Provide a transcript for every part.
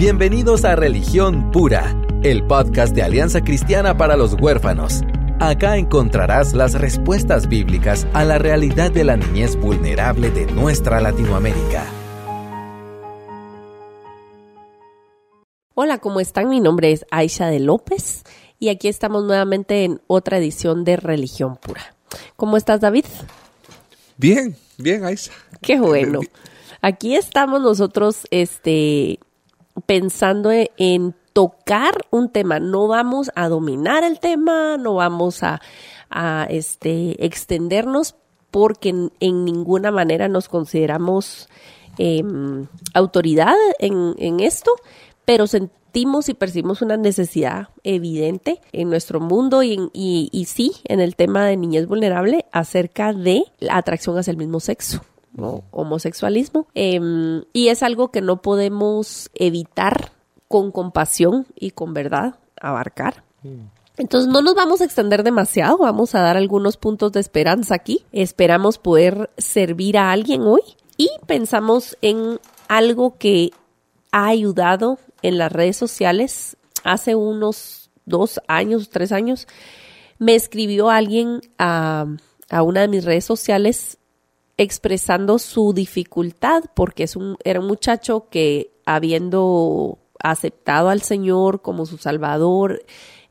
Bienvenidos a Religión Pura, el podcast de Alianza Cristiana para los Huérfanos. Acá encontrarás las respuestas bíblicas a la realidad de la niñez vulnerable de nuestra Latinoamérica. Hola, ¿cómo están? Mi nombre es Aisha de López y aquí estamos nuevamente en otra edición de Religión Pura. ¿Cómo estás, David? Bien, bien, Aisha. Qué bueno. Aquí estamos nosotros, este, pensando e-, en tocar un tema. No vamos a dominar el tema, no vamos a, este, extendernos porque en, ninguna manera nos consideramos em, autoridad en, esto, pero sentimos y percibimos una necesidad evidente en nuestro mundo y, y sí en el tema de niñez vulnerable acerca de la atracción hacia el mismo sexo homosexualismo. Em, y es algo que no podemos evitar con compasión y con verdad abarcar. Entonces no nos vamos a extender demasiado, vamos a dar algunos puntos de esperanza aquí. Esperamos poder servir a alguien hoy y pensamos en algo que ha ayudado en las redes sociales hace unos dos años, tres años. Me escribió alguien a, a una de mis redes sociales expresando su dificultad porque es un, era un muchacho que habiendo aceptado al Señor como su Salvador,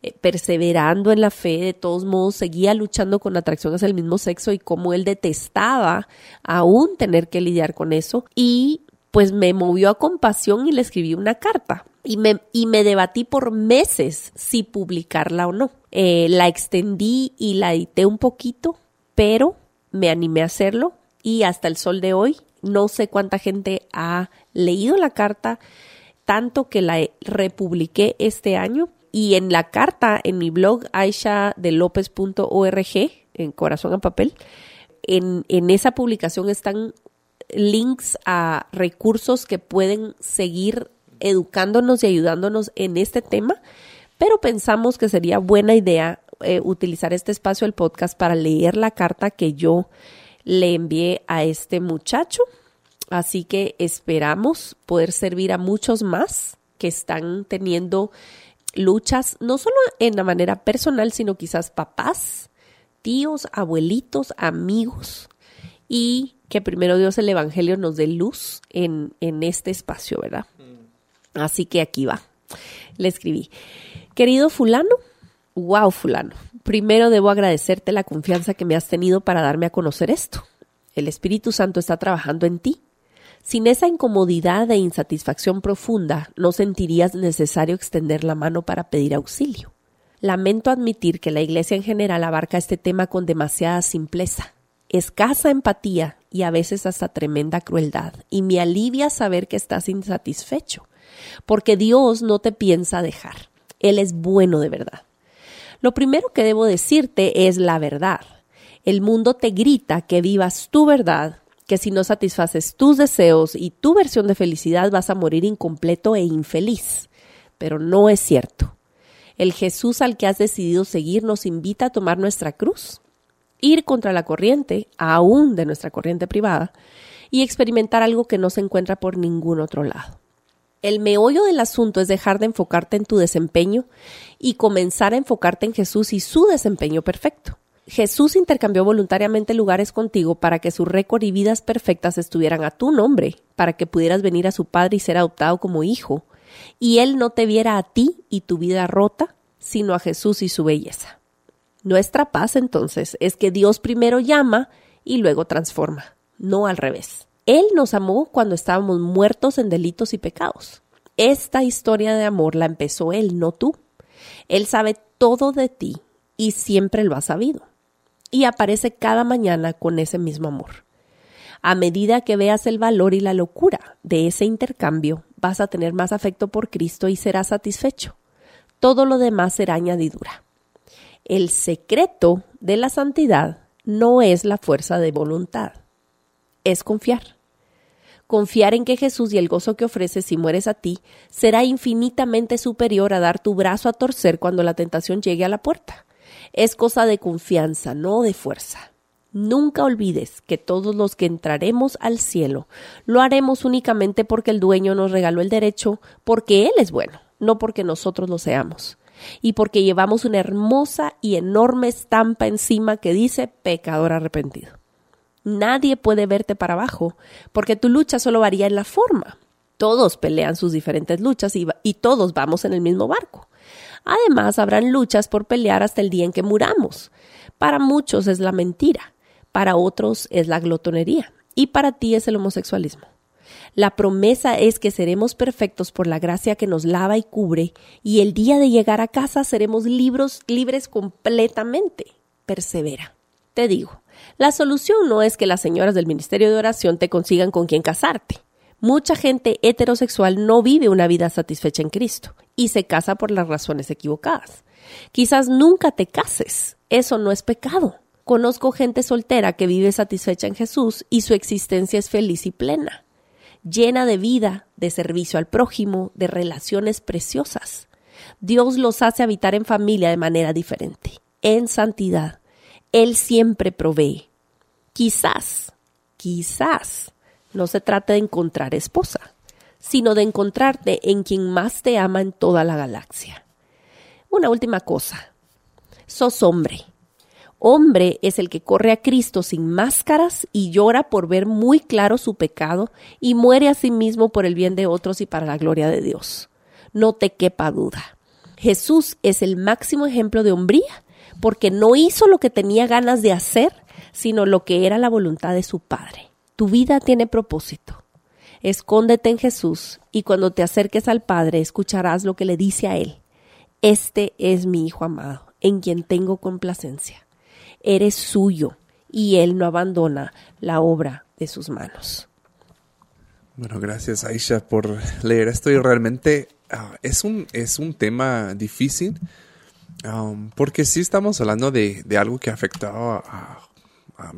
eh, perseverando en la fe, de todos modos seguía luchando con atracción hacia el mismo sexo y como él detestaba aún tener que lidiar con eso y pues me movió a compasión y le escribí una carta. Y me, y me debatí por meses si publicarla o no. Eh, la extendí y la edité un poquito, pero me animé a hacerlo y hasta el sol de hoy no sé cuánta gente ha leído la carta, tanto que la republiqué este año. Y en la carta, en mi blog, aishadelopez.org, en Corazón a Papel, en, en esa publicación están links a recursos que pueden seguir educándonos y ayudándonos en este tema, pero pensamos que sería buena idea eh, utilizar este espacio del podcast para leer la carta que yo le envié a este muchacho. Así que esperamos poder servir a muchos más que están teniendo luchas, no solo en la manera personal, sino quizás papás, tíos, abuelitos, amigos, y que primero Dios el Evangelio nos dé luz en, en este espacio, ¿verdad? Así que aquí va. Le escribí, querido fulano, wow fulano, Primero debo agradecerte la confianza que me has tenido para darme a conocer esto. El Espíritu Santo está trabajando en ti. Sin esa incomodidad e insatisfacción profunda, no sentirías necesario extender la mano para pedir auxilio. Lamento admitir que la Iglesia en general abarca este tema con demasiada simpleza, escasa empatía y a veces hasta tremenda crueldad, y me alivia saber que estás insatisfecho, porque Dios no te piensa dejar. Él es bueno de verdad. Lo primero que debo decirte es la verdad. El mundo te grita que vivas tu verdad, que si no satisfaces tus deseos y tu versión de felicidad vas a morir incompleto e infeliz. Pero no es cierto. El Jesús al que has decidido seguir nos invita a tomar nuestra cruz, ir contra la corriente, aún de nuestra corriente privada, y experimentar algo que no se encuentra por ningún otro lado. El meollo del asunto es dejar de enfocarte en tu desempeño y comenzar a enfocarte en Jesús y su desempeño perfecto. Jesús intercambió voluntariamente lugares contigo para que su récord y vidas perfectas estuvieran a tu nombre, para que pudieras venir a su Padre y ser adoptado como hijo, y Él no te viera a ti y tu vida rota, sino a Jesús y su belleza. Nuestra paz entonces es que Dios primero llama y luego transforma, no al revés. Él nos amó cuando estábamos muertos en delitos y pecados. Esta historia de amor la empezó Él, no tú. Él sabe todo de ti y siempre lo ha sabido. Y aparece cada mañana con ese mismo amor. A medida que veas el valor y la locura de ese intercambio, vas a tener más afecto por Cristo y serás satisfecho. Todo lo demás será añadidura. El secreto de la santidad no es la fuerza de voluntad, es confiar confiar en que Jesús y el gozo que ofrece si mueres a ti será infinitamente superior a dar tu brazo a torcer cuando la tentación llegue a la puerta. Es cosa de confianza, no de fuerza. Nunca olvides que todos los que entraremos al cielo lo haremos únicamente porque el dueño nos regaló el derecho, porque Él es bueno, no porque nosotros lo seamos, y porque llevamos una hermosa y enorme estampa encima que dice pecador arrepentido. Nadie puede verte para abajo, porque tu lucha solo varía en la forma. Todos pelean sus diferentes luchas y, y todos vamos en el mismo barco. Además, habrán luchas por pelear hasta el día en que muramos. Para muchos es la mentira, para otros es la glotonería y para ti es el homosexualismo. La promesa es que seremos perfectos por la gracia que nos lava y cubre, y el día de llegar a casa seremos libros, libres completamente. Persevera. Te digo, la solución no es que las señoras del Ministerio de Oración te consigan con quien casarte. Mucha gente heterosexual no vive una vida satisfecha en Cristo y se casa por las razones equivocadas. Quizás nunca te cases. Eso no es pecado. Conozco gente soltera que vive satisfecha en Jesús y su existencia es feliz y plena, llena de vida, de servicio al prójimo, de relaciones preciosas. Dios los hace habitar en familia de manera diferente, en santidad. Él siempre provee. Quizás, quizás no se trata de encontrar esposa, sino de encontrarte en quien más te ama en toda la galaxia. Una última cosa. Sos hombre. Hombre es el que corre a Cristo sin máscaras y llora por ver muy claro su pecado y muere a sí mismo por el bien de otros y para la gloria de Dios. No te quepa duda. Jesús es el máximo ejemplo de hombría porque no hizo lo que tenía ganas de hacer, sino lo que era la voluntad de su Padre. Tu vida tiene propósito. Escóndete en Jesús y cuando te acerques al Padre escucharás lo que le dice a Él. Este es mi Hijo amado, en quien tengo complacencia. Eres suyo y Él no abandona la obra de sus manos. Bueno, gracias Aisha por leer esto y realmente uh, es, un, es un tema difícil um, porque sí estamos hablando de, de algo que ha afectado a, a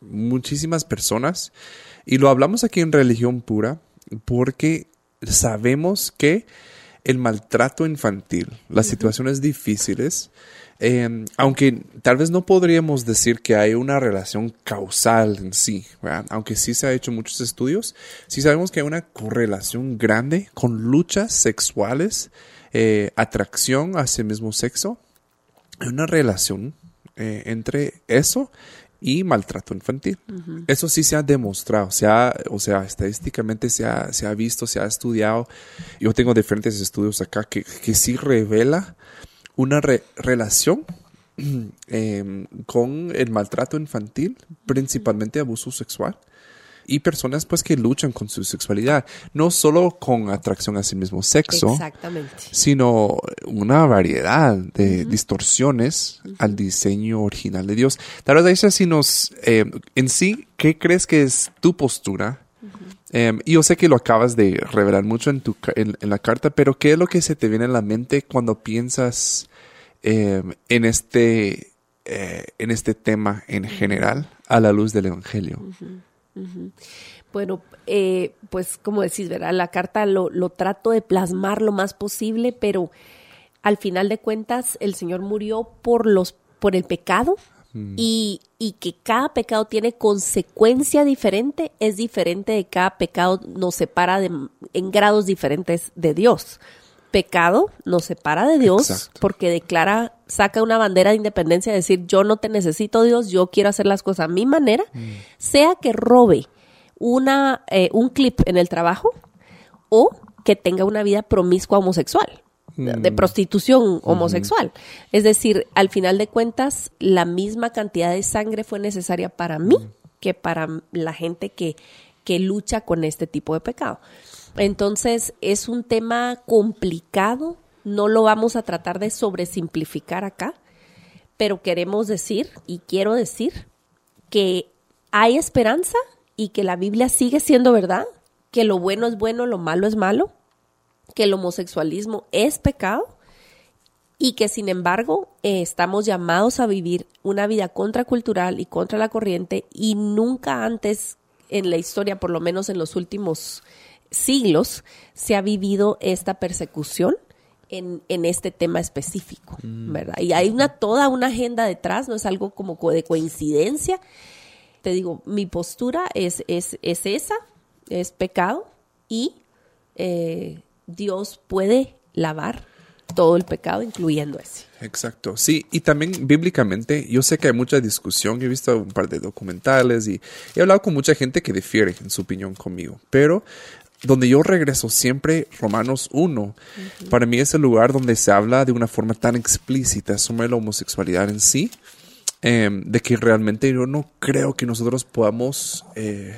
muchísimas personas. Y lo hablamos aquí en religión pura porque sabemos que el maltrato infantil, las situaciones difíciles, em, aunque tal vez no podríamos decir que hay una relación causal en sí, aunque sí se ha hecho muchos estudios, sí sabemos que hay una correlación grande con luchas sexuales, eh, atracción hacia el mismo sexo, hay una relación eh, entre eso y maltrato infantil. Eso sí se ha demostrado, se ha, o sea, estadísticamente se ha, se ha visto, se ha estudiado. Yo tengo diferentes estudios acá que, que sí revela una relación em, con el maltrato infantil, principalmente abuso sexual y personas pues que luchan con su sexualidad, no solo con atracción a sí mismo sexo, sino una variedad de distorsiones al diseño original de Dios. Tal vez si nos, eh, en sí, ¿qué crees que es tu postura? Em, y yo sé que lo acabas de revelar mucho en, tu, en, la carta, pero ¿qué es lo que se te viene a la mente cuando piensas em, en, este, eh, en este tema en general a la luz del Evangelio? Bueno, eh, pues como decís, ¿verdad? La carta lo, lo, trato de plasmar lo más posible, pero al final de cuentas el Señor murió por los, por el pecado mm. y, y, que cada pecado tiene consecuencia diferente, es diferente de cada pecado, nos separa de, en grados diferentes de Dios. Pecado nos separa de Dios porque declara, saca una bandera de independencia, de decir yo no te necesito Dios, yo quiero hacer las cosas a mi manera, mm. sea que robe una, eh, un clip en el trabajo o que tenga una vida promiscua homosexual de mm. prostitución homosexual. Es decir, al final de cuentas, la misma cantidad de sangre fue necesaria para mí mm. que para la gente que, que lucha con este tipo de pecado. Entonces, es un tema complicado, no lo vamos a tratar de sobresimplificar acá, pero queremos decir y quiero decir que hay esperanza y que la Biblia sigue siendo verdad, que lo bueno es bueno, lo malo es malo, que el homosexualismo es pecado y que sin embargo eh, estamos llamados a vivir una vida contracultural y contra la corriente y nunca antes en la historia, por lo menos en los últimos siglos se ha vivido esta persecución en, en este tema específico, mm. ¿verdad? Y hay una toda una agenda detrás, no es algo como de coincidencia. te digo, mi postura es, es, es esa, es pecado y eh, Dios puede lavar todo el pecado, incluyendo ese. Exacto, sí, y también bíblicamente, yo sé que hay mucha discusión, he visto un par de documentales y he hablado con mucha gente que difiere en su opinión conmigo, pero donde yo regreso siempre, Romanos 1, para mí es el lugar donde se habla de una forma tan explícita sobre la homosexualidad en sí, em, de que realmente yo no creo que nosotros podamos, eh,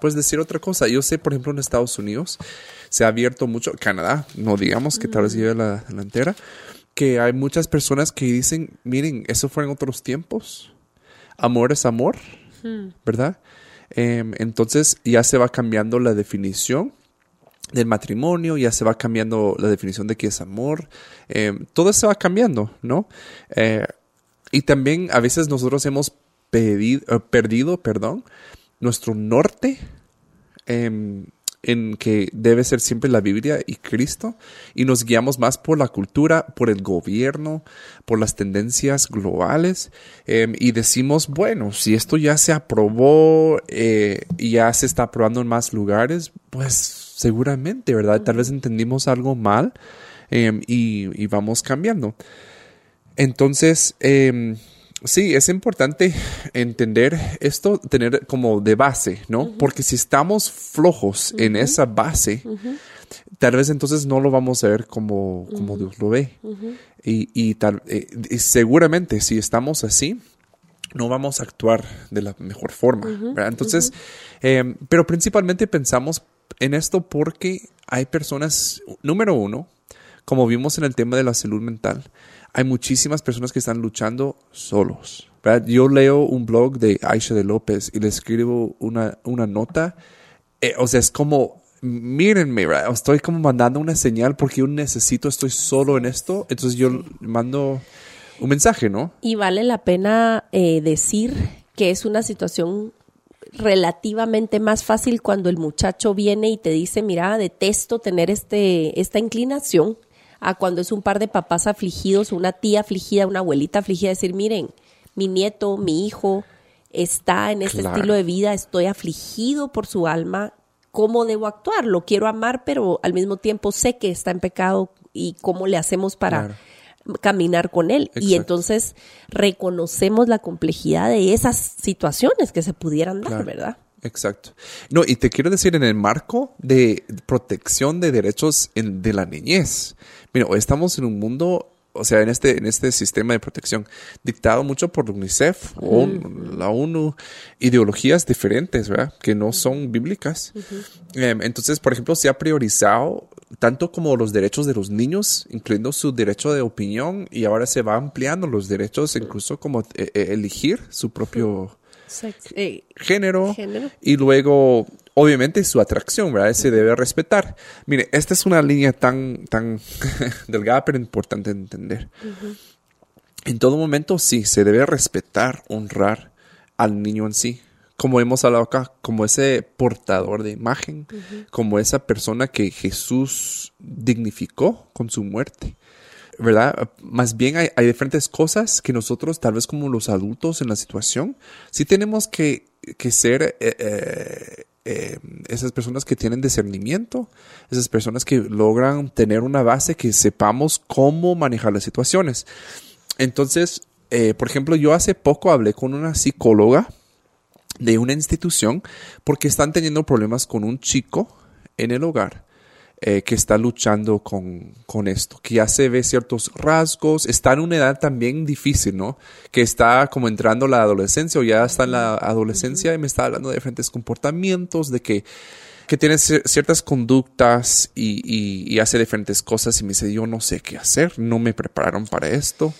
pues, decir otra cosa. Yo sé, por ejemplo, en Estados Unidos se ha abierto mucho, Canadá, no digamos que tal vez lleve la delantera, que hay muchas personas que dicen, miren, eso fue en otros tiempos, amor es amor, ¿verdad? Em, entonces ya se va cambiando la definición del matrimonio, ya se va cambiando la definición de qué es amor, em, todo se va cambiando, ¿no? Eh, y también a veces nosotros hemos eh, perdido, perdón, nuestro norte em, en que debe ser siempre la Biblia y Cristo y nos guiamos más por la cultura, por el gobierno, por las tendencias globales y decimos, bueno, si esto ya se aprobó eh, y ya se está aprobando en más lugares, pues seguramente, ¿verdad? Tal vez entendimos algo mal em, y, vamos cambiando. Entonces, em, sí, es importante entender esto, tener como de base, ¿no? Porque si estamos flojos en esa base, tal vez entonces no lo vamos a ver como, como Dios lo ve. y, tal, eh, y seguramente si estamos así, no vamos a actuar de la mejor forma, ¿verdad? Entonces, em, pero principalmente pensamos en esto porque hay personas, número uno, como vimos en el tema de la salud mental, hay muchísimas personas que están luchando solos. Yo leo un blog de Aisha de López y le escribo una, una nota. Eh, o sea, es como, mírenme, estoy como mandando una señal porque yo necesito, estoy solo en esto. Entonces yo mando un mensaje, ¿no? Y vale la pena eh, decir que es una situación relativamente más fácil cuando el muchacho viene y te dice, mira, detesto tener este, esta inclinación, a cuando es un par de papás afligidos, una tía afligida, una abuelita afligida, decir, miren, mi nieto, mi hijo está en este estilo de vida, estoy afligido por su alma, ¿cómo debo actuar? Lo quiero amar, pero al mismo tiempo sé que está en pecado y cómo le hacemos para caminar con él. Y entonces reconocemos la complejidad de esas situaciones que se pudieran dar, ¿verdad? Exacto. No, y te quiero decir en el marco de protección de derechos en, de la niñez. Mira, estamos en un mundo o sea, en este, en este sistema de protección, dictado mucho por UNICEF o la ONU, ideologías diferentes, ¿verdad? Que no son bíblicas. Em, entonces, por ejemplo, se ha priorizado tanto como los derechos de los niños, incluyendo su derecho de opinión, y ahora se va ampliando los derechos, incluso como eh, eh, elegir su propio eh, género, y luego obviamente su atracción, ¿verdad? Se debe respetar. Mire, esta es una línea tan, tan delgada pero importante de entender. En todo momento sí, se debe respetar, honrar al niño en sí. Como hemos hablado acá, como ese portador de imagen, como esa persona que Jesús dignificó con su muerte. ¿verdad? Más bien hay, diferentes cosas que nosotros, tal vez como los adultos en la situación, sí tenemos que, ser eh, eh, eh, esas personas que tienen discernimiento, esas personas que logran tener una base que sepamos cómo manejar las situaciones. Entonces, eh, por ejemplo, yo hace poco hablé con una psicóloga de una institución porque están teniendo problemas con un chico en el hogar eh, que está luchando con, con, esto, que ya se ve ciertos rasgos, está en una edad también difícil, ¿no? Que está como entrando la adolescencia o ya está en la adolescencia y me está hablando de diferentes comportamientos, de que, que tiene ciertas conductas y, y, hace diferentes cosas y me dice, yo no sé qué hacer, no me prepararon para esto.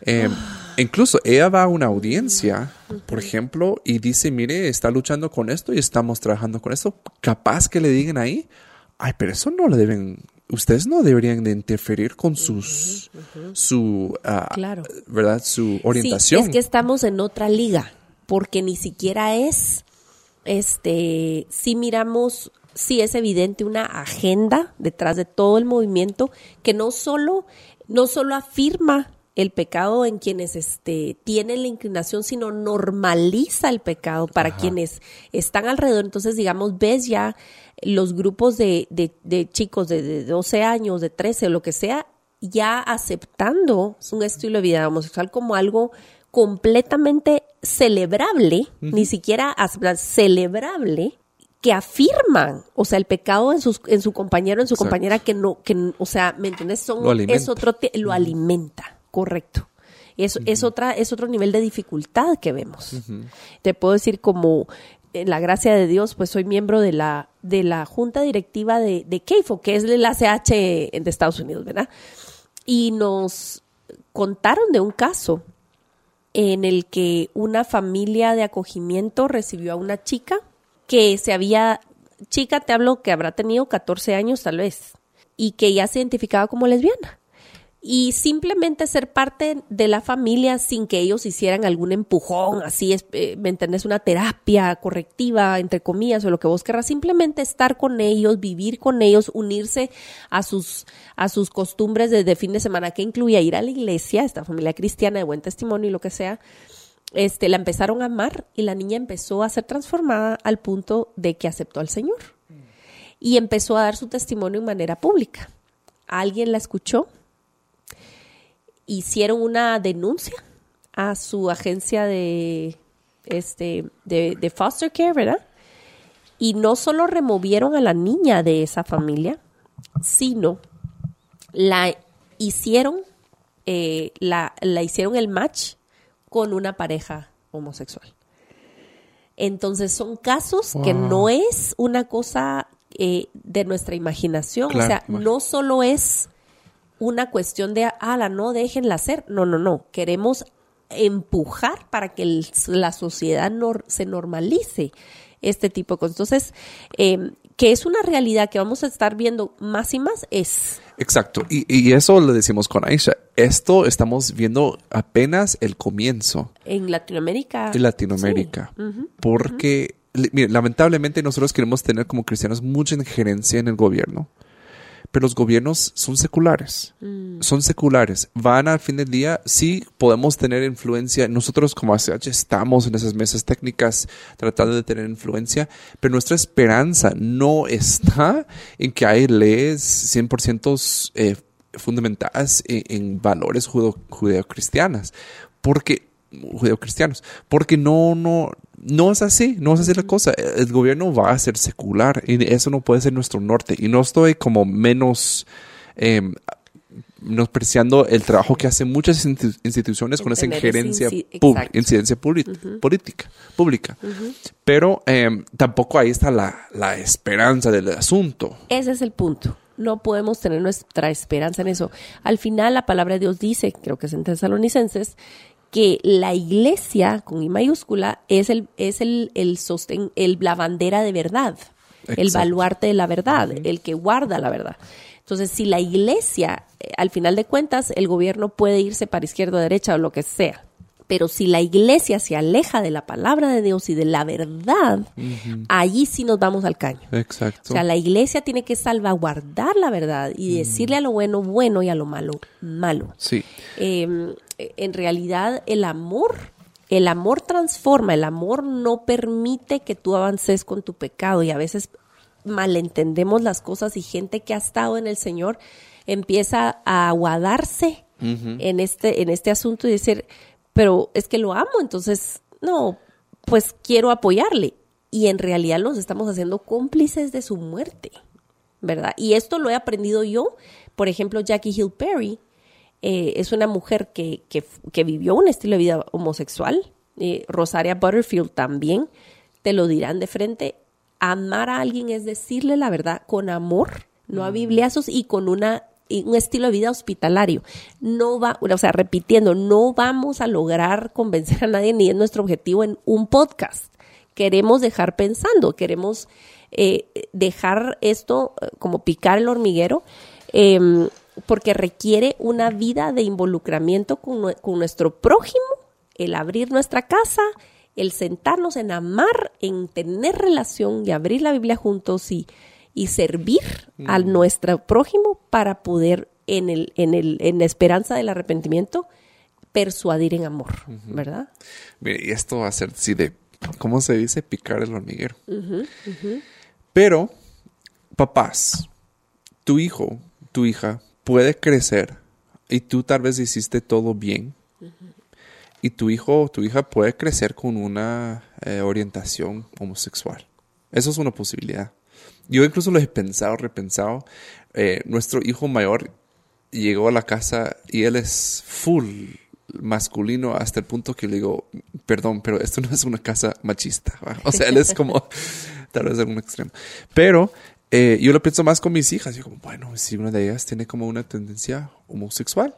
Em, incluso ella va a una audiencia, por ejemplo, y dice, mire, está luchando con esto y estamos trabajando con esto. Capaz que le digan ahí, ay, pero eso no lo deben, ustedes no deberían de interferir con sus, su, ah, ¿verdad? Su orientación. Sí, es que estamos en otra liga, porque ni siquiera es, este, si miramos, sí es evidente una agenda detrás de todo el movimiento que no solo, no solo afirma el pecado en quienes este, tienen la inclinación, sino normaliza el pecado para quienes están alrededor. Entonces, digamos, ves ya los grupos de, de, de chicos de, de 12 años, de 13, lo que sea, ya aceptando un estilo de vida homosexual como algo completamente celebrable, ni siquiera celebrable, que afirman, o sea, el pecado en, sus, en su compañero, en su compañera, que no, que, o sea, ¿me entiendes? Son, Lo es otro, lo alimenta, correcto. Es, es, otra, es otro nivel de dificultad que vemos. Te puedo decir como, en la gracia de Dios, pues soy miembro de la, de la junta directiva de, de CAFO, que es el ACH de Estados Unidos, ¿verdad? Y nos contaron de un caso en el que una familia de acogimiento recibió a una chica que se había, chica te hablo que habrá tenido 14 años tal vez, y que ya se identificaba como lesbiana. Y simplemente ser parte de la familia sin que ellos hicieran algún empujón, así, es, eh, ¿me entendés? Una terapia correctiva, entre comillas, o lo que vos querrás. Simplemente estar con ellos, vivir con ellos, unirse a sus, a sus costumbres desde fin de semana, que incluía ir a la iglesia, esta familia cristiana de buen testimonio y lo que sea. Este, la empezaron a amar y la niña empezó a ser transformada al punto de que aceptó al Señor. Y empezó a dar su testimonio en manera pública. Alguien la escuchó, hicieron una denuncia a su agencia de, este, de, de foster care, ¿verdad? Y no solo removieron a la niña de esa familia, sino la hicieron, eh, la, la hicieron el match con una pareja homosexual. Entonces son casos que no es una cosa eh, de nuestra imaginación, Claro, o sea, no solo es una cuestión de, ala, no déjenla hacer. No, no, no. Queremos empujar para que el- la sociedad nor- se normalice este tipo de cosas. Entonces, eh, que es una realidad que vamos a estar viendo más y más, es Exacto. Y, y eso lo decimos con Aisha. Esto estamos viendo apenas el comienzo en Latinoamérica. en Latinoamérica. Porque, mire, lamentablemente nosotros queremos tener como cristianos mucha injerencia en el gobierno. Pero los gobiernos son seculares. Son seculares. Van al fin del día, sí podemos tener influencia. Nosotros como ACH estamos en esas mesas técnicas tratando de tener influencia, pero nuestra esperanza no está en que hay leyes 100% eh, fundamentadas en, en valores judeocristianas. Porque judeocristianos, porque no, no, no es así, no es así la cosa. El gobierno va a ser secular y eso no puede ser nuestro norte. Y no estoy como menos eh, menospreciando el trabajo que hacen muchas institu- instituciones con esa injerencia, exacto. incidencia pública, política, pública. Pero eh, tampoco ahí está la, la esperanza del asunto. Ese es el punto. No podemos tener nuestra esperanza en eso. Al final, la palabra de Dios dice, creo que es en Tesalonicenses, que la iglesia, con I mayúscula, es el, es el, el sostén, el, la bandera de verdad, el baluarte de la verdad, el que guarda la verdad. Entonces, si la iglesia, eh, al final de cuentas, el gobierno puede irse para izquierda o derecha o lo que sea, pero si la iglesia se aleja de la palabra de Dios y de la verdad, allí sí nos vamos al caño. Exacto. O sea, la iglesia tiene que salvaguardar la verdad y decirle a lo bueno bueno y a lo malo malo. sí. Eh, en realidad, el amor, el amor transforma, el amor no permite que tú avances con tu pecado. Y a veces malentendemos las cosas y gente que ha estado en el Señor empieza a aguadarse en este en este asunto y decir, pero es que lo amo, entonces no, pues quiero apoyarle y en realidad nos estamos haciendo cómplices de su muerte, ¿verdad? Y esto lo he aprendido yo, por ejemplo, Jackie Hill Perry eh, es una mujer que, que, que vivió un estilo de vida homosexual, eh, Rosaria Butterfield también, te lo dirán de frente, amar a alguien es decirle la verdad con amor, no a bibliazos y con una y un estilo de vida hospitalario. No va, o sea, repitiendo, no vamos a lograr convencer a nadie ni es nuestro objetivo en un podcast. Queremos dejar pensando, queremos eh, dejar esto eh, como picar el hormiguero, eh, porque requiere una vida de involucramiento con, con nuestro prójimo, el abrir nuestra casa, el sentarnos en amar, en tener relación y abrir la Biblia juntos y, y servir Mm. a nuestro prójimo para poder en el, en el, en la esperanza del arrepentimiento, persuadir en amor, ¿verdad? Mire, y esto va a ser así de, ¿cómo se dice? Picar el hormiguero. Pero, papás, tu hijo, tu hija puede crecer y tú tal vez hiciste todo bien. Y tu hijo o tu hija puede crecer con una eh, orientación homosexual. Eso es una posibilidad. Yo incluso lo he pensado, repensado. Eh, nuestro hijo mayor llegó a la casa y él es full masculino hasta el punto que le digo, perdón, pero esto no es una casa machista. O sea, él es como, tal vez en un extremo. Pero eh, yo lo pienso más con mis hijas. Yo como, bueno, si una de ellas tiene como una tendencia homosexual,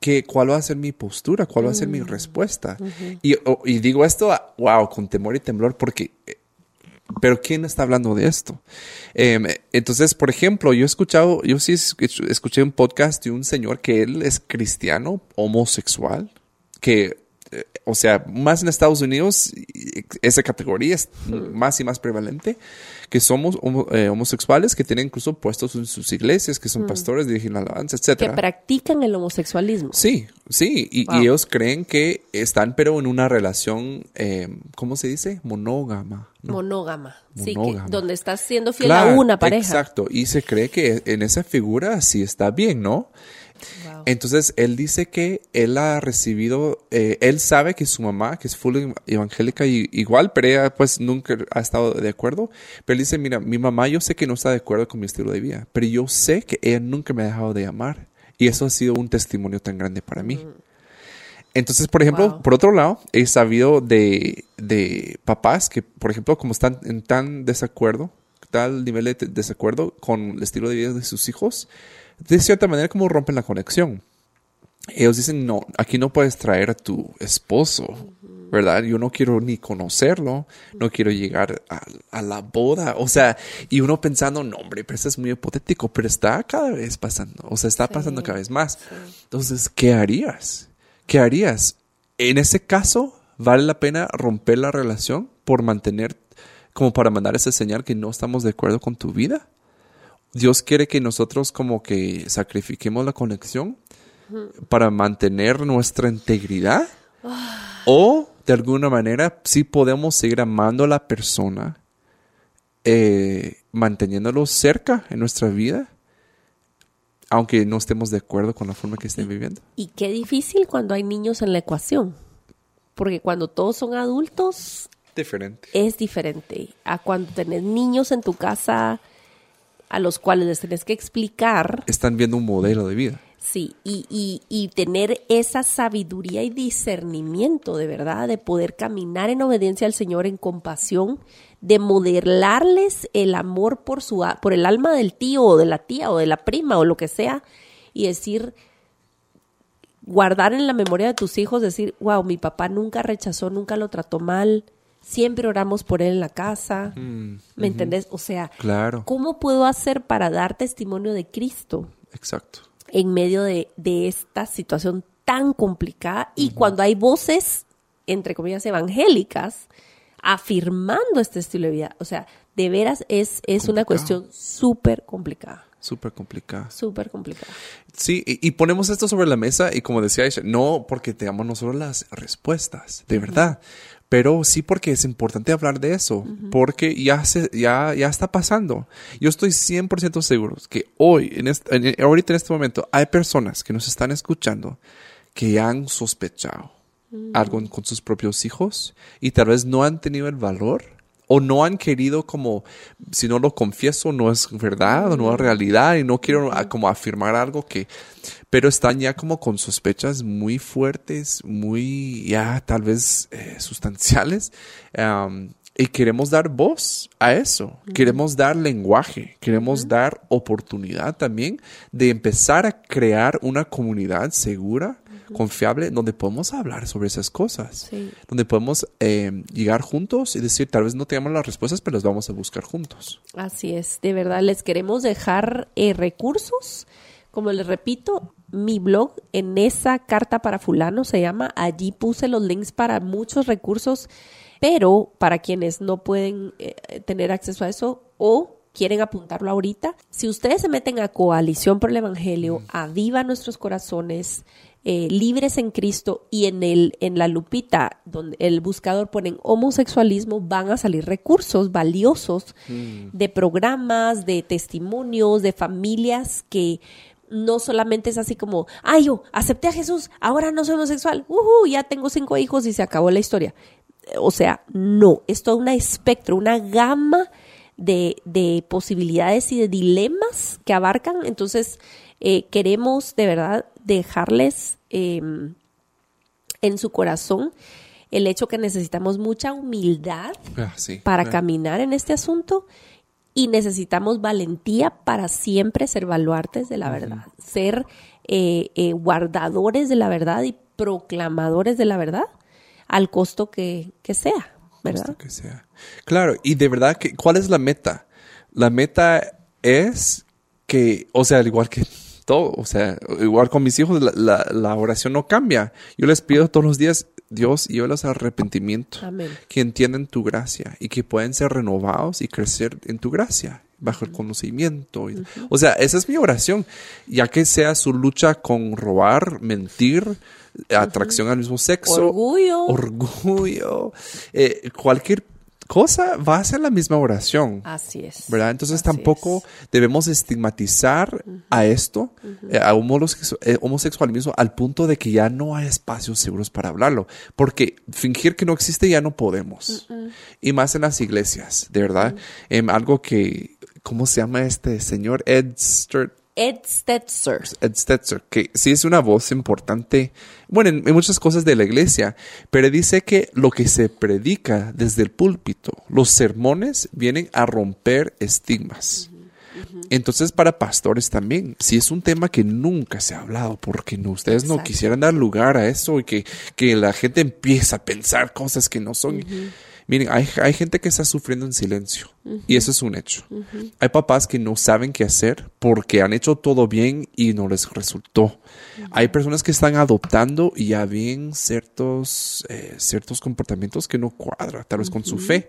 ¿qué, ¿cuál va a ser mi postura? ¿Cuál va a ser mi respuesta? y, y, digo esto, wow, con temor y temblor, porque eh, pero ¿quién está hablando de esto? Em, entonces, por ejemplo, yo he escuchado, yo sí escuché un podcast de un señor que él es cristiano, homosexual, que eh, o sea, más en Estados Unidos, esa categoría es más y más prevalente, que somos eh, homosexuales que tienen incluso puestos en sus iglesias, que son pastores, dirigen alabanza, etc. Que practican el homosexualismo. Sí, sí, y, ellos creen que están pero en una relación, eh, ¿cómo se dice? Monógama. Monógama. Sí, donde estás siendo fiel a una pareja. Exacto, y se cree que en esa figura sí está bien, ¿no? Entonces, él dice que él ha recibido, eh, él sabe que su mamá, que es full evangélica y, igual, pero ella pues nunca ha estado de acuerdo. Pero él dice, mira, mi mamá yo sé que no está de acuerdo con mi estilo de vida, pero yo sé que ella nunca me ha dejado de amar. Y eso ha sido un testimonio tan grande para mí. Entonces, por ejemplo, por otro lado, he sabido de, de papás que, por ejemplo, como están en tan desacuerdo, tal nivel de desacuerdo con el estilo de vida de sus hijos, de cierta manera como rompen la conexión. Ellos dicen, no, aquí no puedes traer a tu esposo, ¿verdad? Yo no quiero ni conocerlo, no quiero llegar a, la boda, o sea, y uno pensando, no, hombre, pero eso es muy hipotético, pero está cada vez pasando, o sea, está pasando cada vez más. Entonces, ¿qué harías? ¿Qué harías? En ese caso, ¿vale la pena romper la relación por mantener, como para mandar ese señal que no estamos de acuerdo con tu vida? Dios quiere que nosotros como que sacrifiquemos la conexión para mantener nuestra integridad o de alguna manera sí podemos seguir amando a la persona eh, manteniéndolo cerca en nuestra vida aunque no estemos de acuerdo con la forma que estén viviendo. Y qué difícil cuando hay niños en la ecuación, porque cuando todos son adultos diferente. es diferente a cuando tenés niños en tu casa a los cuales les tenés que explicar. Están viendo un modelo de vida. Sí, y, y, y, tener esa sabiduría y discernimiento de verdad, de poder caminar en obediencia al Señor, en compasión, de modelarles el amor por, su, por el alma del tío o de la tía o de la prima o lo que sea, y decir, guardar en la memoria de tus hijos, decir, wow, mi papá nunca rechazó, nunca lo trató mal, siempre oramos por él en la casa. Mm, ¿Me entendés? O sea, claro. ¿cómo puedo hacer para dar testimonio de Cristo? Exacto. En medio de, esta situación tan complicada y cuando hay voces, entre comillas, evangélicas, afirmando este estilo de vida. O sea, de veras es, es una cuestión súper complicada. Súper complicada. Súper complicada. Sí, y, ponemos esto sobre la mesa y como decía no porque tengamos nosotros las respuestas, de verdad, pero sí porque es importante hablar de eso, porque ya, se, ya, ya está pasando. Yo estoy 100% seguro que hoy, en este, ahorita en este momento, hay personas que nos están escuchando que han sospechado algo con sus propios hijos y tal vez no han tenido el valor o no han querido como, si no lo confieso, no es verdad o no es realidad y no quiero como afirmar algo que, pero están ya como con sospechas muy fuertes, muy ya tal vez eh, sustanciales. y queremos dar voz a eso, queremos dar lenguaje, queremos dar oportunidad también de empezar a crear una comunidad segura confiable donde podemos hablar sobre esas cosas, donde podemos eh, llegar juntos y decir, tal vez no tengamos las respuestas, pero las vamos a buscar juntos. Así es, de verdad, les queremos dejar eh, recursos. Como les repito, mi blog en esa carta para fulano se llama, allí puse los links para muchos recursos, pero para quienes no pueden eh, tener acceso a eso o quieren apuntarlo ahorita. Si ustedes se meten a Coalición por el Evangelio, a Viva Nuestros Corazones, eh, Libres en Cristo y en, el, en la lupita, donde el buscador ponen homosexualismo, van a salir recursos valiosos de programas, de testimonios, de familias que no solamente es así como, ay, yo acepté a Jesús, ahora no soy homosexual, uh, ya tengo cinco hijos y se acabó la historia. O sea, no, es todo un espectro, una gama de, de posibilidades y de dilemas que abarcan. Entonces, eh, queremos de verdad dejarles em, en su corazón el hecho que necesitamos mucha humildad Ah, sí. para caminar en este asunto y necesitamos valentía para siempre ser baluartes de la verdad, ser eh, eh, guardadores de la verdad y proclamadores de la verdad al costo que, que sea, ¿verdad? Costo que sea. Claro, y de verdad, que, ¿cuál es la meta? La meta es que, o sea, al igual que todo, o sea, igual con mis hijos, la, la- la oración no cambia. Yo les pido todos los días, Dios, llévalos al arrepentimiento, Amén. que entiendan tu gracia y que pueden ser renovados y crecer en tu gracia bajo el conocimiento. y- O sea, esa es mi oración, ya que sea su lucha con robar, mentir, atracción al mismo sexo, Orgullo. orgullo, eh, cualquier cosa va a ser la misma oración. Así es. ¿Verdad? Entonces Así tampoco es. debemos estigmatizar a esto, eh, a eh, homosexualismo, al punto de que ya no hay espacios seguros para hablarlo. Porque fingir que no existe ya no podemos. Y más en las iglesias, de verdad. Em, algo que, ¿cómo se llama este señor? Ed Sturt. Ed Stetzer. Ed Stetzer, que sí es una voz importante, bueno, en, en muchas cosas de la iglesia, pero dice que lo que se predica desde el púlpito, los sermones vienen a romper estigmas. Entonces, para pastores también, si es un tema que nunca se ha hablado, porque no, ustedes no quisieran dar lugar a eso y que, que la gente empieza a pensar cosas que no son. Miren, hay, hay gente que está sufriendo en silencio y eso es un hecho. Hay papás que no saben qué hacer porque han hecho todo bien y no les resultó. Hay personas que están adoptando y ya ven ciertos, eh, ciertos comportamientos que no cuadran, tal vez con su fe.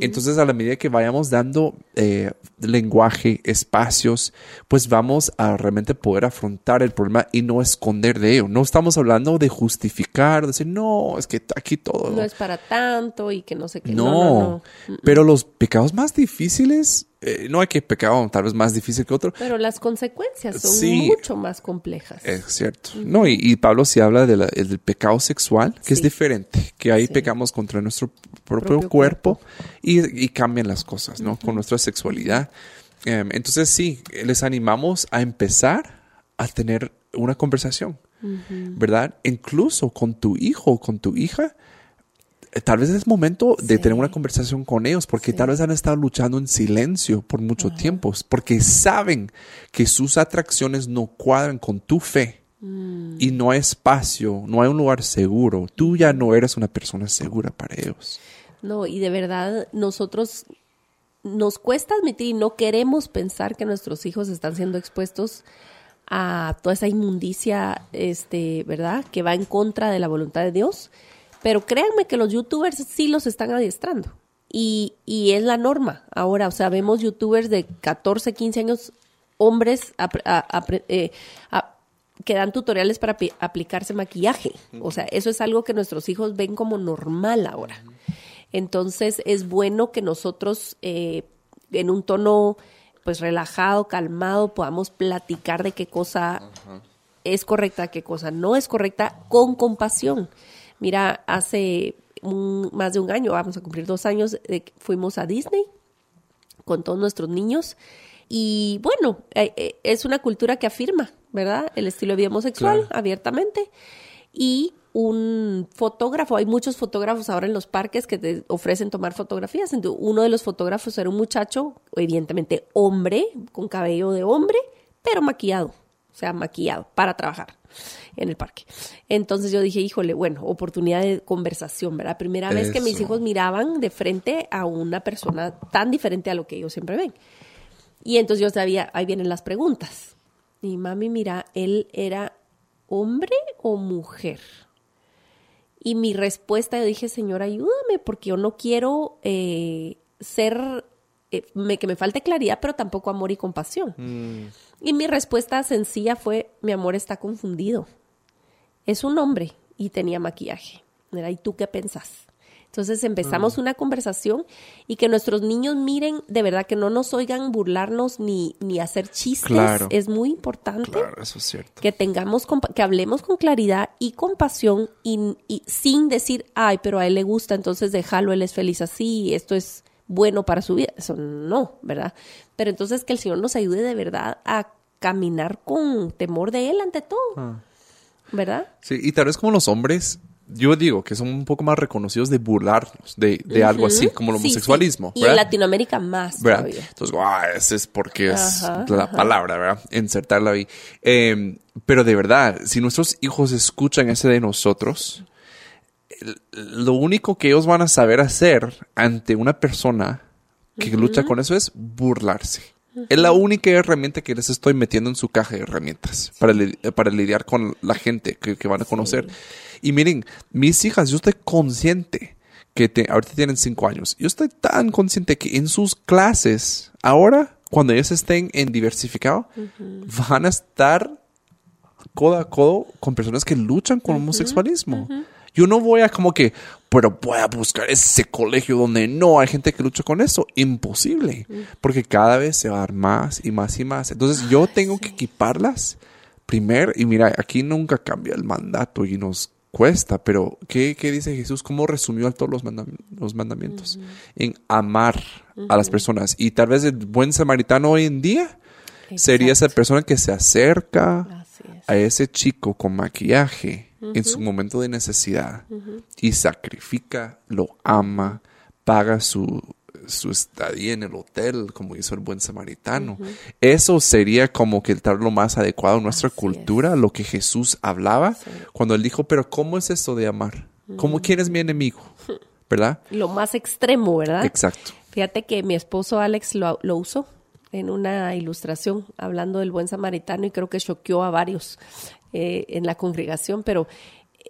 Entonces, a la medida que vayamos dando eh, lenguaje, espacios, pues vamos a realmente poder afrontar el problema y no esconder de ello. No estamos hablando de justificar, de decir, no, es que aquí todo. No es para tanto y que no sé qué. No, No, no, no. pero los pecados más difíciles, eh, no hay que pecado tal vez más difícil que otro, Pero las consecuencias son Sí. mucho más complejas. es cierto. No, y, y Pablo sí habla de la- el del pecado sexual, que es diferente, que ahí Sí. pecamos contra nuestro propio, Propio cuerpo, Y, y cambian las cosas, ¿no? Con nuestra sexualidad. Em, entonces sí, les animamos a empezar a tener una conversación, ¿verdad? Incluso con tu hijo o con tu hija. Tal vez es momento de Sí. tener una conversación con ellos, porque Sí. tal vez han estado luchando en silencio por mucho tiempo, porque saben que sus atracciones no cuadran con tu fe Mm. y no hay espacio, no hay un lugar seguro. Tú ya no eres una persona segura para ellos. No, y de verdad nosotros nos cuesta admitir y no queremos pensar que nuestros hijos están siendo expuestos a toda esa inmundicia, este, ¿verdad? Que va en contra de la voluntad de Dios. Pero créanme que los youtubers sí los están adiestrando. Y, y es la norma. Ahora, o sea, vemos youtubers de 14, 15 años, hombres a- eh, a- que dan tutoriales para aplicarse maquillaje. O sea, eso es algo que nuestros hijos ven como normal ahora. Entonces es bueno que nosotros eh, en un tono pues relajado, calmado, podamos platicar de qué cosa es correcta, qué cosa no es correcta, con compasión. Mira, hace un- más de un año, vamos a cumplir dos años, que fuimos a Disney con todos nuestros niños. Y bueno, eh, eh, es una cultura que afirma, ¿verdad? El estilo de vida homosexual Claro. abiertamente. Y un fotógrafo, hay muchos fotógrafos ahora en los parques que te ofrecen tomar fotografías. Entonces, uno de los fotógrafos era un muchacho, evidentemente hombre, con cabello de hombre, pero maquillado, o sea, maquillado para trabajar en el parque. Entonces yo dije, híjole, bueno, oportunidad de conversación, ¿verdad? Primera vez que mis hijos miraban de frente a una persona tan diferente a lo que ellos siempre ven. Y entonces yo sabía, ahí vienen las preguntas. Y mami, mira, él era hombre o mujer. Y mi respuesta, yo dije, Señor, ayúdame, porque yo no quiero eh, ser eh, me- que me falte claridad, pero tampoco amor y compasión. Y mi respuesta sencilla fue, mi amor está confundido. Es un hombre y tenía maquillaje. ¿y tú qué pensás? Entonces empezamos una conversación y que nuestros niños miren, de verdad, que no nos oigan burlarnos ni, ni hacer chistes. Claro. Es muy importante Claro, eso es cierto. que tengamos, que hablemos con claridad y compasión y, y sin decir, ay, pero a él le gusta, entonces déjalo, él es feliz así, esto es bueno para su vida. Eso no, ¿verdad? Pero entonces que el Señor nos ayude de verdad a caminar con temor de Él ante todo, Ah. ¿verdad? Sí, y tal vez como los hombres, yo digo que son un poco más reconocidos de burlarnos de, de algo así, como el Sí, sí. homosexualismo. Y en. Latinoamérica más ¿verdad? todavía. Entonces, ah, ese es porque es Ajá, la ajá. palabra, ¿verdad? Insertarla ahí. Eh, pero de verdad, si nuestros hijos escuchan ese de nosotros, lo único que ellos van a saber hacer ante una persona que lucha con eso es burlarse. Es la única herramienta que les estoy metiendo en su caja de herramientas para, li- para lidiar con la gente que, que van a conocer. Y miren, mis hijas, yo estoy consciente que te- ahorita tienen cinco años. Yo estoy tan consciente que en sus clases, ahora, cuando ellos estén en diversificado, van a estar codo a codo con personas que luchan con homosexualismo. Yo no voy a como que, pero voy a buscar ese colegio donde no hay gente que lucha con eso. Imposible. Porque cada vez se va a dar más y más y más. Entonces yo tengo que equiparlas primero. Y mira, aquí nunca cambia el mandato y nos cuesta. Pero ¿qué, qué dice Jesús? ¿Cómo resumió todos los, mandam- los mandamientos? En amar a las personas. Y tal vez el buen samaritano hoy en día sería esa persona que se acerca a ese chico con maquillaje en su momento de necesidad y sacrifica, lo ama, paga su, su estadía en el hotel, como hizo el buen samaritano. Eso sería como que tal lo más adecuado a nuestra Así cultura, lo que Jesús hablaba cuando él dijo, pero ¿cómo es esto de amar? ¿Cómo quién es mi enemigo? ¿Verdad? Lo más extremo, ¿verdad? Exacto. Fíjate que mi esposo Alex lo, lo usó en una ilustración hablando del buen samaritano y creo que choqueó a varios eh, en la congregación, pero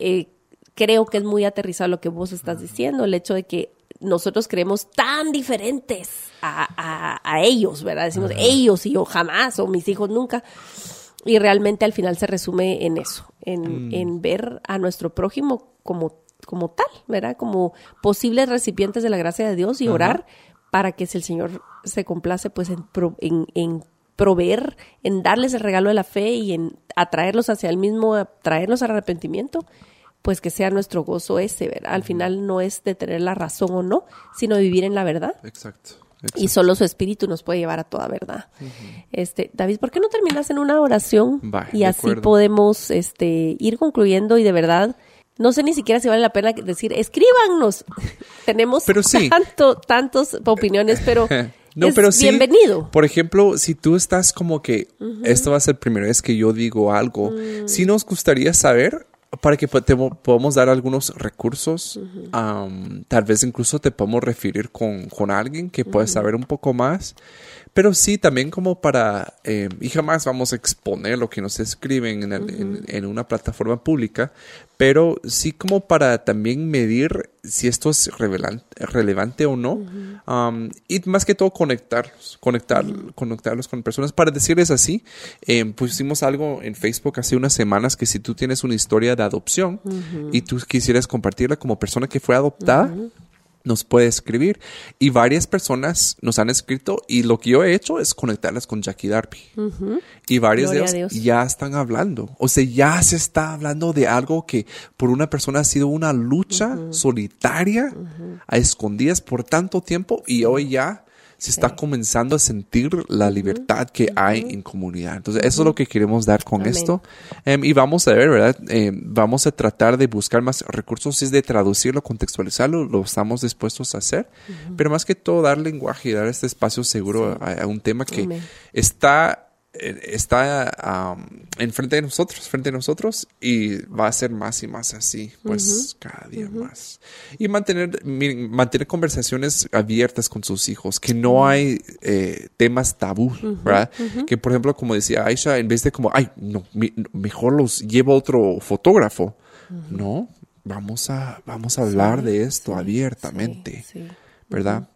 eh, creo que es muy aterrizado lo que vos estás diciendo, el hecho de que nosotros creemos tan diferentes a, a- a ellos, ¿verdad? Decimos ellos y yo jamás, o mis hijos nunca. Y realmente al final se resume en eso, en, en ver a nuestro prójimo como, como tal, ¿verdad? Como posibles recipientes de la gracia de Dios y orar para que si el Señor se complace, pues en, en, en proveer, en darles el regalo de la fe y en atraerlos hacia el mismo, atraerlos al arrepentimiento, pues que sea nuestro gozo ese, ¿verdad? Al final no es de tener la razón o no, sino vivir en la verdad. Exacto. Y solo su espíritu nos puede llevar a toda verdad. Este, David, ¿por qué no terminas en una oración? Va, y así acuerdo. podemos este, ir concluyendo y de verdad, no sé ni siquiera si vale la pena decir, escríbanos. Tenemos Pero sí. tanto, tantas opiniones, pero, No, es pero sí. bienvenido. Por ejemplo, si tú estás como que esto va a ser la primera vez que yo digo algo, Mm. sí nos gustaría saber para que te mo- podamos dar algunos recursos. am, tal vez incluso te podemos referir con, con alguien que puede saber un poco más. Pero sí, también como para, eh, y jamás vamos a exponer lo que nos escriben en, el- en- en una plataforma pública, pero sí como para también medir si esto es relevante o no, um, y más que todo conectarlos, conectar, conectarlos con personas. Para decirles así. eh, pusimos algo en Facebook hace unas semanas que si tú tienes una historia de adopción y tú quisieras compartirla como persona que fue adoptada, nos puede escribir. Y varias personas nos han escrito y lo que yo he hecho es conectarlas con Jackie Darby. Y varios Gloria de ellos ya están hablando. O sea, ya se está hablando de algo que por una persona ha sido una lucha solitaria, a escondidas por tanto tiempo y hoy ya se está comenzando a sentir la libertad que hay en comunidad. Entonces, eso es lo que queremos dar con Amén. esto. Em, y vamos a ver, ¿verdad? Em, vamos a tratar de buscar más recursos, si es de traducirlo, contextualizarlo, lo estamos dispuestos a hacer. Pero más que todo, dar lenguaje y dar este espacio seguro a, a un tema que Amén. está está am, enfrente de nosotros, frente a nosotros y va a ser más y más así, pues cada día más. Y mantener, miren, mantener conversaciones abiertas con sus hijos, que no hay eh, temas tabú, ¿verdad? Que por ejemplo, como decía Aisha, en vez de como, ay, no, mi- mejor los llevo otro fotógrafo, no, vamos a, vamos a hablar de esto abiertamente. Sí. ¿verdad?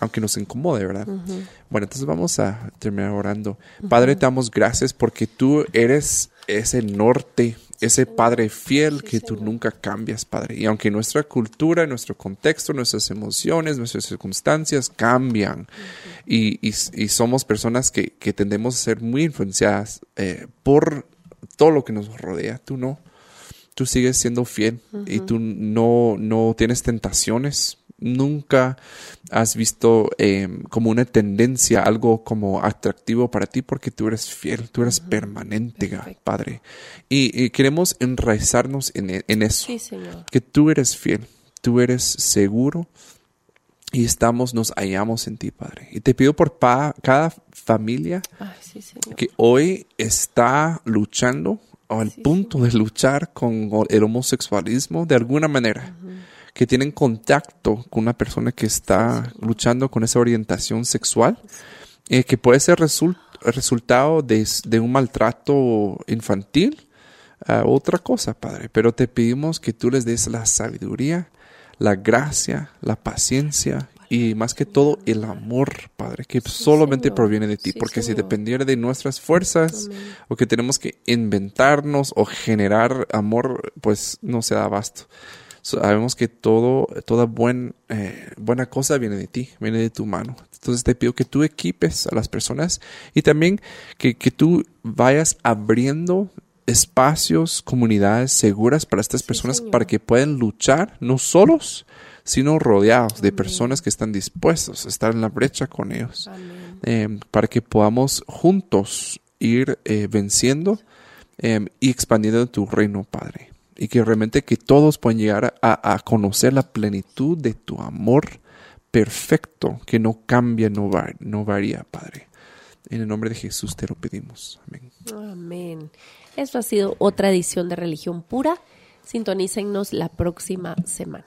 Aunque nos incomode, ¿verdad? Bueno, entonces vamos a terminar orando. Padre, te damos gracias porque tú eres ese norte, ese Padre fiel que tú nunca cambias, Padre. Y aunque nuestra cultura, nuestro contexto, nuestras emociones, nuestras circunstancias cambian y, y, somos personas que, que, tendemos a ser muy influenciadas eh, por todo lo que nos rodea, tú no. Tú sigues siendo fiel y tú no, no tienes tentaciones, nunca has visto em, como una tendencia, algo como atractivo para ti porque tú eres fiel, tú eres permanente, Padre. Y, queremos enraizarnos en, e, eso, que tú eres fiel, tú eres seguro y estamos, nos hallamos en ti, Padre. Y te pido por cada familia que hoy está luchando o al punto de luchar con el homosexualismo de alguna manera que tienen contacto con una persona que está luchando con esa orientación sexual, eh, que puede ser resultado de, un maltrato infantil, otra cosa, Padre. Pero te pedimos que tú les des la sabiduría, la gracia, la paciencia y más que todo el amor, Padre, que solamente proviene de ti, porque si dependiera de nuestras fuerzas o que tenemos que inventarnos o generar amor, pues no se da abasto. Sabemos que todo, toda buen, eh, buena cosa viene de ti, viene de tu mano. Entonces te pido que tú equipes a las personas y también que, que tú vayas abriendo espacios, comunidades seguras para estas personas para que puedan luchar, no solos, sino rodeados de personas que están dispuestos a estar en la brecha con ellos, em, para que podamos juntos ir eh, venciendo em, y expandiendo tu reino, Padre y que realmente que todos puedan llegar a, conocer la plenitud de tu amor perfecto, que no cambia, no, no varía, Padre. En el nombre de Jesús te lo pedimos. Amén. Amén. Esto ha sido otra edición de Religión Pura. Sintonícennos la próxima semana.